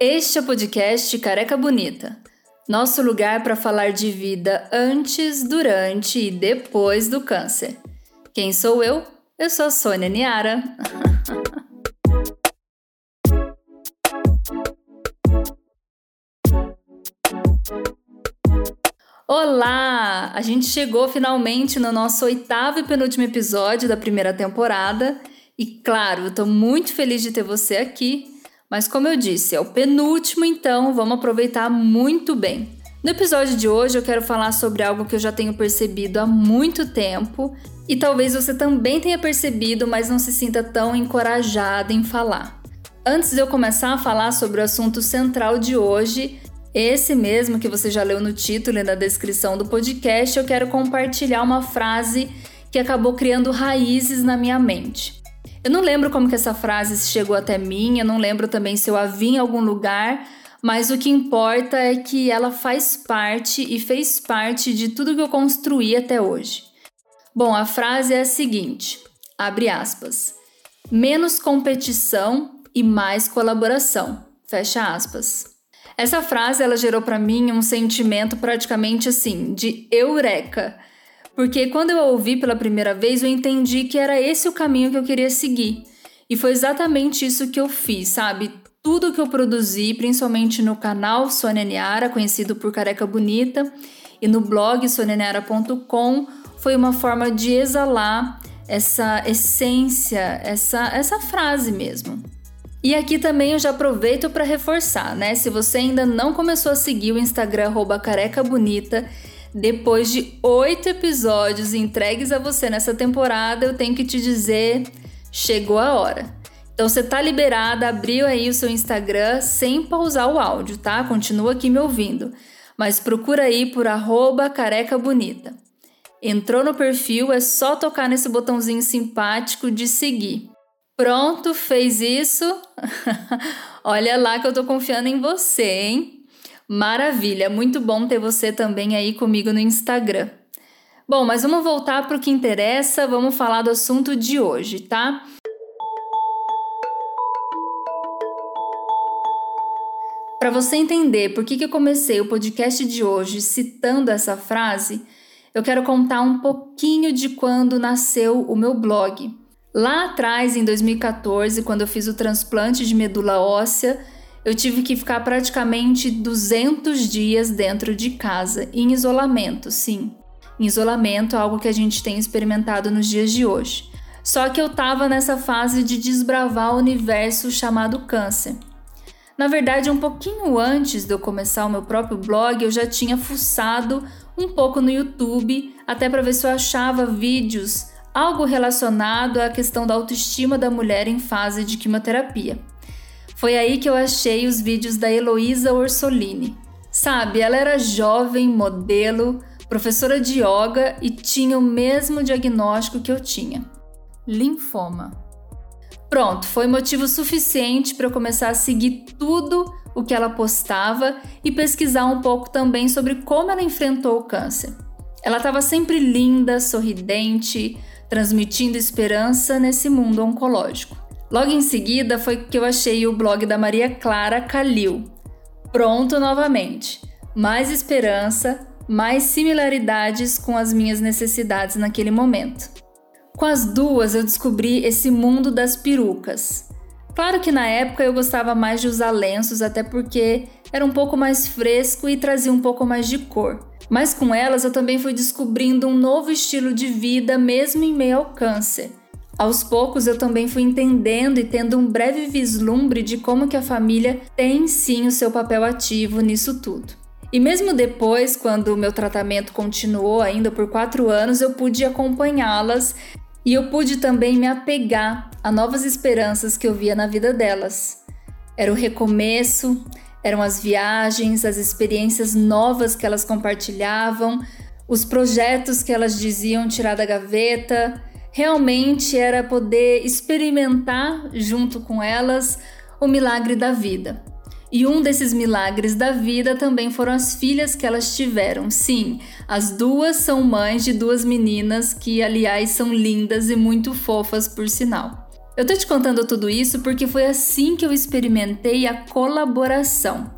Este é o podcast Careca Bonita, nosso lugar para falar de vida antes, durante e depois do câncer. Quem sou eu? Eu sou a Sônia Niara. Olá! A gente chegou finalmente no nosso oitavo e penúltimo episódio da primeira temporada. E claro, eu tô muito feliz de ter você aqui mas como eu disse, é o penúltimo, então vamos aproveitar muito bem. No episódio de hoje eu quero falar sobre algo que eu já tenho percebido há muito tempo e talvez você também tenha percebido, mas não se sinta tão encorajada em falar. Antes de eu começar a falar sobre o assunto central de hoje, esse mesmo que você já leu no título e na descrição do podcast, eu quero compartilhar uma frase que acabou criando raízes na minha mente. Eu não lembro como que essa frase chegou até mim, eu não lembro também se eu a vi em algum lugar, mas o que importa é que ela faz parte e fez parte de tudo que eu construí até hoje. Bom, a frase é a seguinte: abre aspas. Menos competição e mais colaboração. Fecha aspas. Essa frase ela gerou para mim um sentimento praticamente assim de eureka porque quando eu ouvi pela primeira vez, eu entendi que era esse o caminho que eu queria seguir. E foi exatamente isso que eu fiz, sabe? Tudo que eu produzi, principalmente no canal Sônia Niara, conhecido por Careca Bonita, e no blog sonianiara.com, foi uma forma de exalar essa essência, essa, essa frase mesmo. E aqui também eu já aproveito para reforçar, né? Se você ainda não começou a seguir o Instagram Careca Bonita, depois de oito episódios entregues a você nessa temporada, eu tenho que te dizer: chegou a hora. Então você tá liberada, abriu aí o seu Instagram sem pausar o áudio, tá? Continua aqui me ouvindo. Mas procura aí por arroba careca bonita. Entrou no perfil, é só tocar nesse botãozinho simpático de seguir. Pronto, fez isso? Olha lá que eu tô confiando em você, hein? Maravilha, muito bom ter você também aí comigo no Instagram. Bom, mas vamos voltar para o que interessa, vamos falar do assunto de hoje, tá? Para você entender por que, que eu comecei o podcast de hoje citando essa frase, eu quero contar um pouquinho de quando nasceu o meu blog. Lá atrás, em 2014, quando eu fiz o transplante de medula óssea, eu tive que ficar praticamente 200 dias dentro de casa, em isolamento, sim. Em isolamento, algo que a gente tem experimentado nos dias de hoje. Só que eu estava nessa fase de desbravar o universo chamado câncer. Na verdade, um pouquinho antes de eu começar o meu próprio blog, eu já tinha fuçado um pouco no YouTube, até para ver se eu achava vídeos algo relacionado à questão da autoestima da mulher em fase de quimioterapia. Foi aí que eu achei os vídeos da Heloísa Orsolini. Sabe, ela era jovem, modelo, professora de yoga e tinha o mesmo diagnóstico que eu tinha: linfoma. Pronto, foi motivo suficiente para eu começar a seguir tudo o que ela postava e pesquisar um pouco também sobre como ela enfrentou o câncer. Ela estava sempre linda, sorridente, transmitindo esperança nesse mundo oncológico. Logo em seguida foi que eu achei o blog da Maria Clara Calil. Pronto novamente. Mais esperança, mais similaridades com as minhas necessidades naquele momento. Com as duas eu descobri esse mundo das perucas. Claro que na época eu gostava mais de usar lenços, até porque era um pouco mais fresco e trazia um pouco mais de cor. Mas com elas eu também fui descobrindo um novo estilo de vida, mesmo em meio ao câncer. Aos poucos eu também fui entendendo e tendo um breve vislumbre de como que a família tem sim o seu papel ativo nisso tudo. E mesmo depois, quando o meu tratamento continuou ainda por quatro anos, eu pude acompanhá-las e eu pude também me apegar a novas esperanças que eu via na vida delas. Era o recomeço, eram as viagens, as experiências novas que elas compartilhavam, os projetos que elas diziam tirar da gaveta, realmente era poder experimentar junto com elas o milagre da vida. E um desses milagres da vida também foram as filhas que elas tiveram. Sim, as duas são mães de duas meninas que, aliás, são lindas e muito fofas, por sinal. Eu tô te contando tudo isso porque foi assim que eu experimentei a colaboração.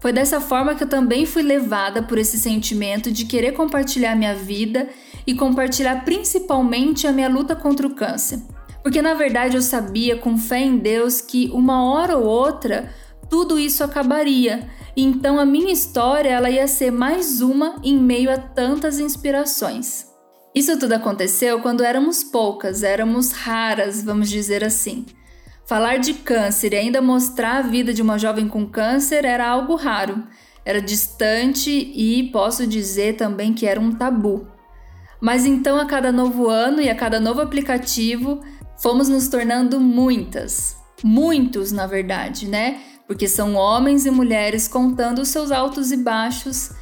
Foi dessa forma que eu também fui levada por esse sentimento de querer compartilhar minha vida e compartilhar principalmente a minha luta contra o câncer. Porque na verdade eu sabia com fé em Deus que uma hora ou outra tudo isso acabaria. Então a minha história ela ia ser mais uma em meio a tantas inspirações. Isso tudo aconteceu quando éramos poucas, éramos raras, vamos dizer assim. Falar de câncer e ainda mostrar a vida de uma jovem com câncer era algo raro, era distante e posso dizer também que era um tabu. Mas então, a cada novo ano e a cada novo aplicativo, fomos nos tornando muitas. Muitos, na verdade, né? Porque são homens e mulheres contando os seus altos e baixos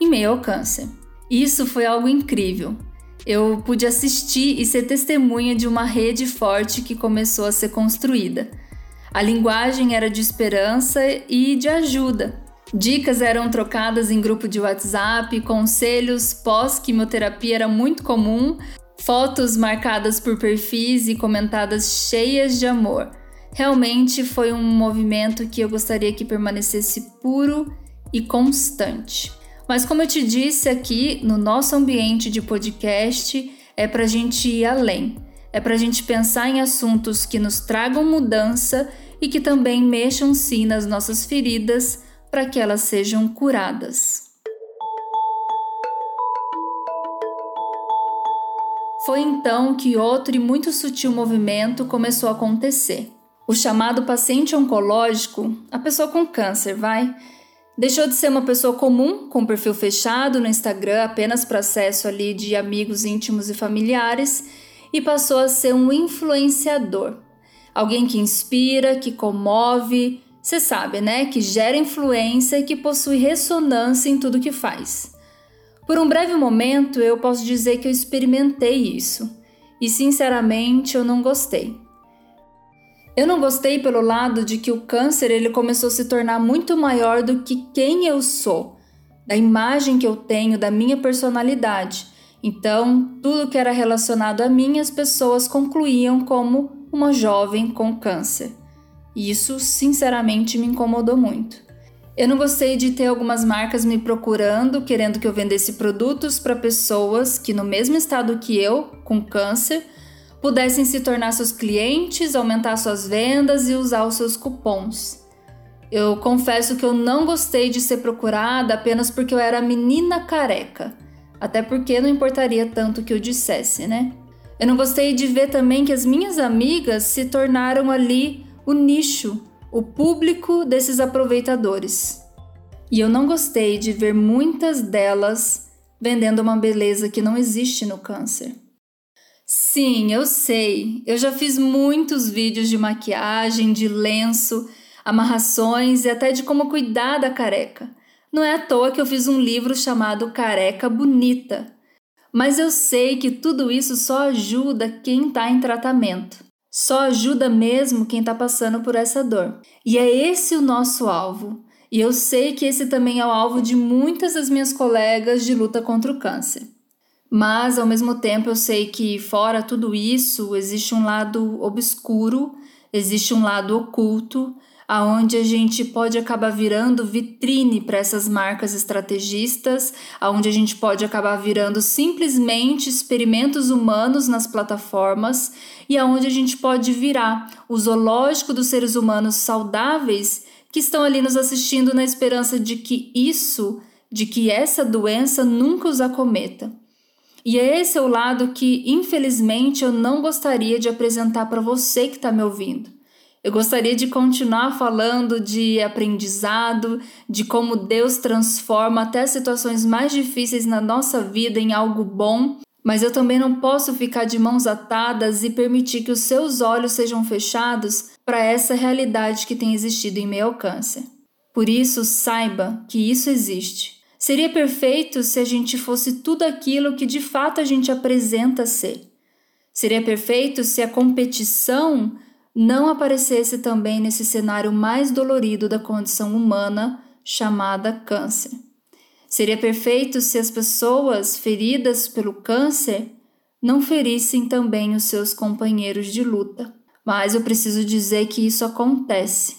em meio ao câncer. Isso foi algo incrível. Eu pude assistir e ser testemunha de uma rede forte que começou a ser construída. A linguagem era de esperança e de ajuda. Dicas eram trocadas em grupo de WhatsApp, conselhos pós-quimioterapia era muito comum, fotos marcadas por perfis e comentadas cheias de amor. Realmente foi um movimento que eu gostaria que permanecesse puro e constante. Mas, como eu te disse aqui, no nosso ambiente de podcast, é para a gente ir além. É para a gente pensar em assuntos que nos tragam mudança e que também mexam sim nas nossas feridas para que elas sejam curadas. Foi então que outro e muito sutil movimento começou a acontecer. O chamado paciente oncológico, a pessoa com câncer, vai, deixou de ser uma pessoa comum, com perfil fechado no Instagram apenas para acesso ali de amigos íntimos e familiares, e passou a ser um influenciador. Alguém que inspira, que comove, você sabe, né? Que gera influência e que possui ressonância em tudo que faz. Por um breve momento, eu posso dizer que eu experimentei isso, e sinceramente eu não gostei. Eu não gostei pelo lado de que o câncer ele começou a se tornar muito maior do que quem eu sou, da imagem que eu tenho, da minha personalidade. Então, tudo que era relacionado a mim, as pessoas concluíam como uma jovem com câncer. E isso, sinceramente, me incomodou muito. Eu não gostei de ter algumas marcas me procurando, querendo que eu vendesse produtos para pessoas que, no mesmo estado que eu, com câncer, pudessem se tornar seus clientes, aumentar suas vendas e usar os seus cupons. Eu confesso que eu não gostei de ser procurada apenas porque eu era menina careca, até porque não importaria tanto que eu dissesse, né? Eu não gostei de ver também que as minhas amigas se tornaram ali o nicho, o público desses aproveitadores. E eu não gostei de ver muitas delas vendendo uma beleza que não existe no câncer. Sim, eu sei. Eu já fiz muitos vídeos de maquiagem, de lenço, amarrações e até de como cuidar da careca. Não é à toa que eu fiz um livro chamado Careca Bonita. Mas eu sei que tudo isso só ajuda quem está em tratamento. Só ajuda mesmo quem está passando por essa dor. E é esse o nosso alvo. E eu sei que esse também é o alvo de muitas das minhas colegas de luta contra o câncer. Mas ao mesmo tempo eu sei que fora tudo isso existe um lado obscuro, existe um lado oculto, aonde a gente pode acabar virando vitrine para essas marcas estrategistas, aonde a gente pode acabar virando simplesmente experimentos humanos nas plataformas e aonde a gente pode virar o zoológico dos seres humanos saudáveis que estão ali nos assistindo na esperança de que isso, de que essa doença nunca os acometa. E é esse é o lado que, infelizmente, eu não gostaria de apresentar para você que está me ouvindo. Eu gostaria de continuar falando de aprendizado, de como Deus transforma até situações mais difíceis na nossa vida em algo bom, mas eu também não posso ficar de mãos atadas e permitir que os seus olhos sejam fechados para essa realidade que tem existido em meu câncer. Por isso, saiba que isso existe Seria perfeito se a gente fosse tudo aquilo que de fato a gente apresenta ser. Seria perfeito se a competição não aparecesse também nesse cenário mais dolorido da condição humana chamada câncer. Seria perfeito se as pessoas feridas pelo câncer não ferissem também os seus companheiros de luta. mas eu preciso dizer que isso acontece.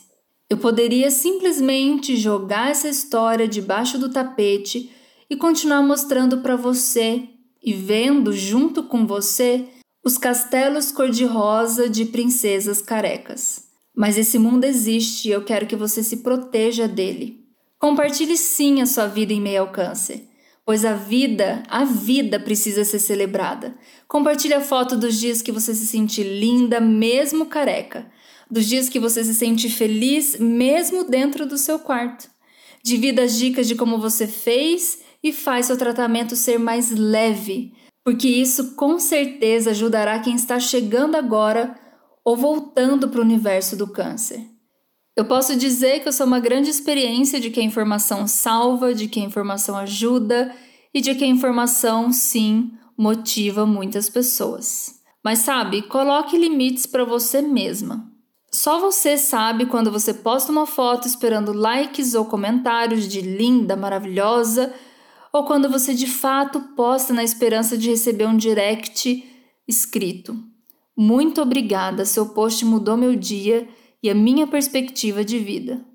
Eu poderia simplesmente jogar essa história debaixo do tapete e continuar mostrando para você e vendo junto com você os castelos cor-de-rosa de princesas carecas. Mas esse mundo existe e eu quero que você se proteja dele. Compartilhe sim a sua vida em meio ao câncer, pois a vida, a vida precisa ser celebrada. Compartilhe a foto dos dias que você se sente linda, mesmo careca, dos dias que você se sente feliz, mesmo dentro do seu quarto. Divida as dicas de como você fez e faz seu tratamento ser mais leve, porque isso com certeza ajudará quem está chegando agora ou voltando para o universo do câncer. Eu posso dizer que eu sou uma grande experiência de que a informação salva, de que a informação ajuda e de que a informação, sim, motiva muitas pessoas. Mas sabe, coloque limites para você mesma. Só você sabe quando você posta uma foto esperando likes ou comentários de linda, maravilhosa ou quando você de fato posta na esperança de receber um direct escrito. Muito obrigada, seu post mudou meu dia e a minha perspectiva de vida.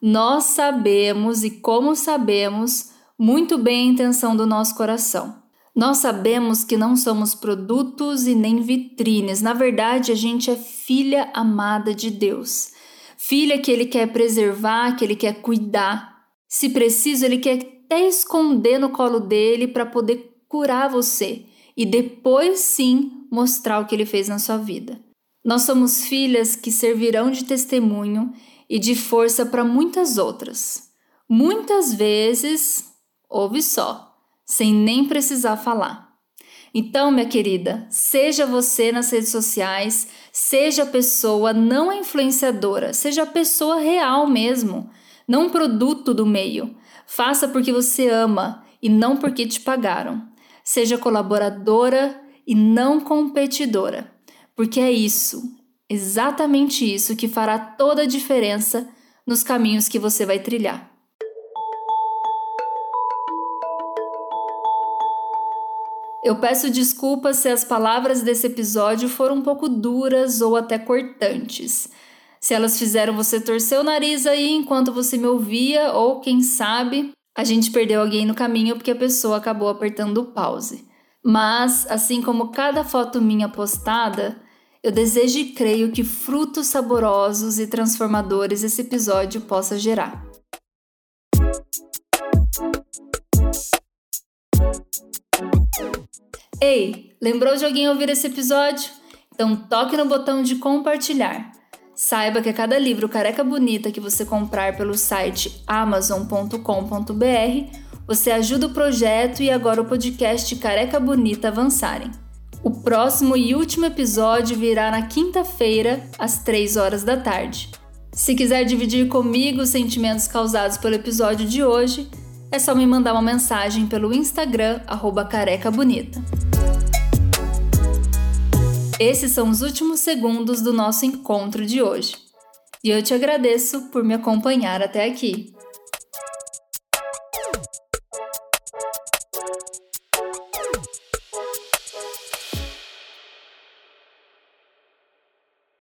Nós sabemos e como sabemos muito bem a intenção do nosso coração. Nós sabemos que não somos produtos e nem vitrines. Na verdade, a gente é filha amada de Deus. Filha que Ele quer preservar, que Ele quer cuidar. Se preciso, Ele quer até esconder no colo dele para poder curar você e depois sim mostrar o que ele fez na sua vida. Nós somos filhas que servirão de testemunho e de força para muitas outras. Muitas vezes, ouve só, sem nem precisar falar. Então, minha querida, seja você nas redes sociais, seja a pessoa não influenciadora, seja a pessoa real mesmo, não um produto do meio. Faça porque você ama e não porque te pagaram. Seja colaboradora e não competidora, porque é isso, exatamente isso que fará toda a diferença nos caminhos que você vai trilhar. Eu peço desculpas se as palavras desse episódio foram um pouco duras ou até cortantes se elas fizeram você torcer o nariz aí enquanto você me ouvia, ou quem sabe a gente perdeu alguém no caminho porque a pessoa acabou apertando o pause. Mas, assim como cada foto minha postada, eu desejo e creio que frutos saborosos e transformadores esse episódio possa gerar. Ei, lembrou de alguém ouvir esse episódio? Então toque no botão de compartilhar. Saiba que a cada livro careca bonita que você comprar pelo site amazon.com.br, você ajuda o projeto e agora o podcast Careca Bonita avançarem. O próximo e último episódio virá na quinta-feira, às 3 horas da tarde. Se quiser dividir comigo os sentimentos causados pelo episódio de hoje, é só me mandar uma mensagem pelo Instagram, arroba carecabonita. Esses são os últimos segundos do nosso encontro de hoje. E eu te agradeço por me acompanhar até aqui.